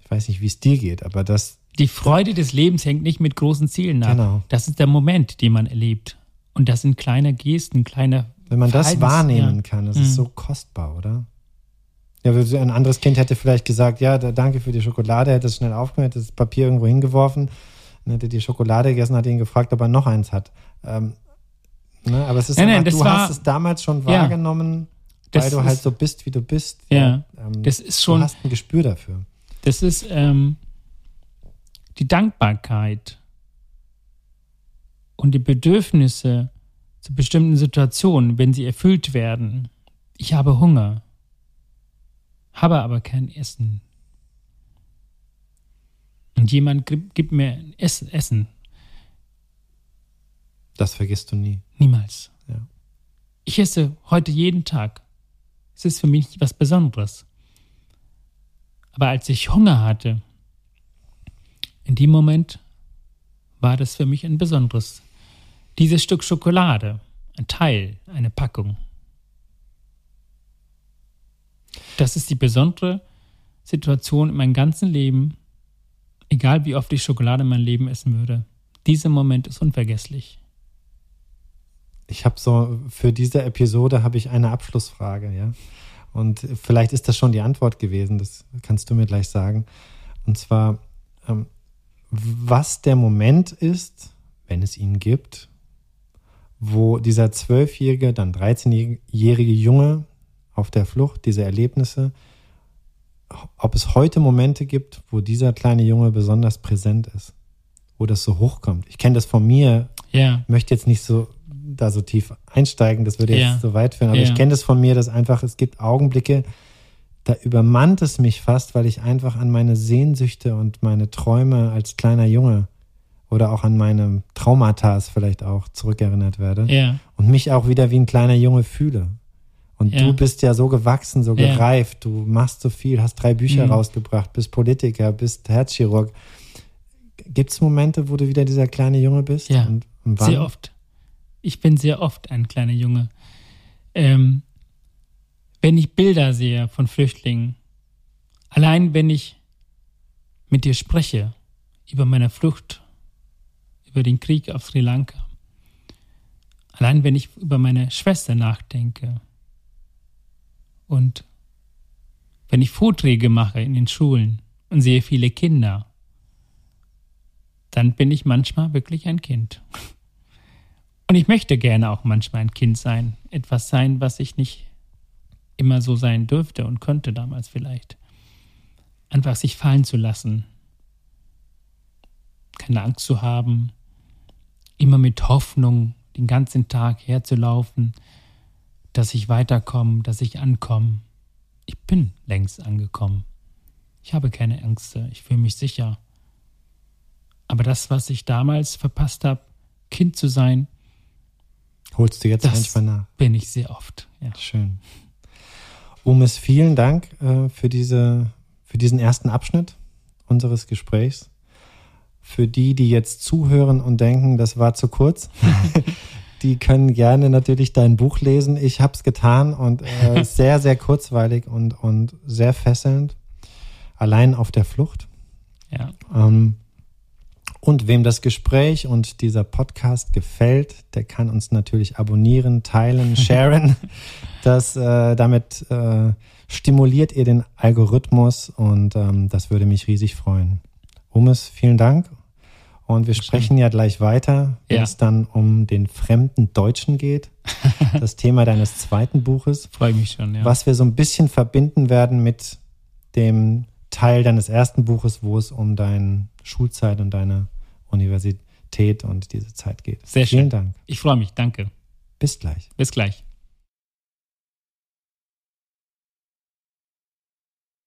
ich weiß nicht, wie es dir geht, aber dass die Freude des Lebens hängt nicht mit großen Zielen ab. Genau. Das ist der Moment, den man erlebt. Und das sind kleine Gesten, kleine. Wenn man das wahrnehmen ja. kann, das mhm. ist so kostbar, oder? Ja, ein anderes Kind hätte vielleicht gesagt, ja, danke für die Schokolade, hätte es schnell aufgenommen, hätte das Papier irgendwo hingeworfen, hätte die Schokolade gegessen, hat ihn gefragt, ob er noch eins hat. Ähm, ne? Aber es ist nein, einfach, nein, du war, hast es damals schon wahrgenommen, ja, weil du halt so bist, wie du bist. Ja, ähm, das ist schon. Du hast ein Gespür dafür. Das ist, ähm, die Dankbarkeit und die Bedürfnisse zu bestimmten Situationen, wenn sie erfüllt werden. Ich habe Hunger, habe aber kein Essen. Und jemand gibt mir Essen. Das vergisst du nie. Niemals. Ja. Ich esse heute jeden Tag. Es ist für mich was Besonderes. Aber als ich Hunger hatte, in dem Moment war das für mich ein besonderes. Dieses Stück Schokolade, ein Teil, eine Packung. Das ist die besondere Situation in meinem ganzen Leben, egal wie oft ich Schokolade in meinem Leben essen würde. Dieser Moment ist unvergesslich. Ich habe so, für diese Episode habe ich eine Abschlussfrage, ja. Und vielleicht ist das schon die Antwort gewesen, das kannst du mir gleich sagen. Und zwar, ähm, was der Moment ist, wenn es ihn gibt, wo dieser zwölfjährige, dann 13-jährige Junge auf der Flucht, diese Erlebnisse, ob es heute Momente gibt, wo dieser kleine Junge besonders präsent ist, wo das so hochkommt. Ich kenne das von mir, ja. möchte jetzt nicht so da so tief einsteigen, das würde jetzt ja. so weit führen, aber ja. ich kenne das von mir, dass einfach es gibt Augenblicke, da übermannt es mich fast, weil ich einfach an meine Sehnsüchte und meine Träume als kleiner Junge oder auch an meine Traumata vielleicht auch zurückerinnert werde ja. und mich auch wieder wie ein kleiner Junge fühle. Und ja. du bist ja so gewachsen, so ja. gereift, du machst so viel, hast drei Bücher mhm. rausgebracht, bist Politiker, bist Herzchirurg. Gibt es Momente, wo du wieder dieser kleine Junge bist? Ja, und, und sehr oft. Ich bin sehr oft ein kleiner Junge. Ähm, wenn ich Bilder sehe von Flüchtlingen, allein wenn ich mit dir spreche über meine Flucht, über den Krieg auf Sri Lanka, Allein wenn ich über meine Schwester nachdenke und wenn ich Vorträge mache in den Schulen und sehe viele Kinder, dann bin ich manchmal wirklich ein Kind. Und ich möchte gerne auch manchmal ein Kind sein, etwas sein, was ich nicht immer so sein dürfte und könnte damals vielleicht. Einfach sich fallen zu lassen, keine Angst zu haben, immer mit Hoffnung den ganzen Tag herzulaufen, dass ich weiterkomme, dass ich ankomme. Ich bin längst angekommen. Ich habe keine Ängste, ich fühle mich sicher. Aber das, was ich damals verpasst habe, Kind zu sein, holst du jetzt manchmal nach. Bin ich sehr oft. Ja. Schön. Umes, vielen Dank äh, für, diese, für diesen ersten Abschnitt unseres Gesprächs. Für die, die jetzt zuhören und denken, das war zu kurz, die können gerne natürlich dein Buch lesen. Ich habe es getan und äh, sehr, sehr kurzweilig und, und sehr fesselnd. Allein auf der Flucht. Ja. Ähm, und wem das Gespräch und dieser Podcast gefällt, der kann uns natürlich abonnieren, teilen, sharen. das äh, damit äh, stimuliert ihr den Algorithmus und ähm, das würde mich riesig freuen. Umes, vielen Dank. Und wir sprechen ja gleich weiter, wenn ja. es dann um den fremden Deutschen geht. Das Thema deines zweiten Buches. Freue mich schon, ja. Was wir so ein bisschen verbinden werden mit dem Teil deines ersten Buches, wo es um deine Schulzeit und deine Universität und diese Zeit geht. Sehr schön. Vielen Dank. Ich freue mich. Danke. Bis gleich. Bis gleich.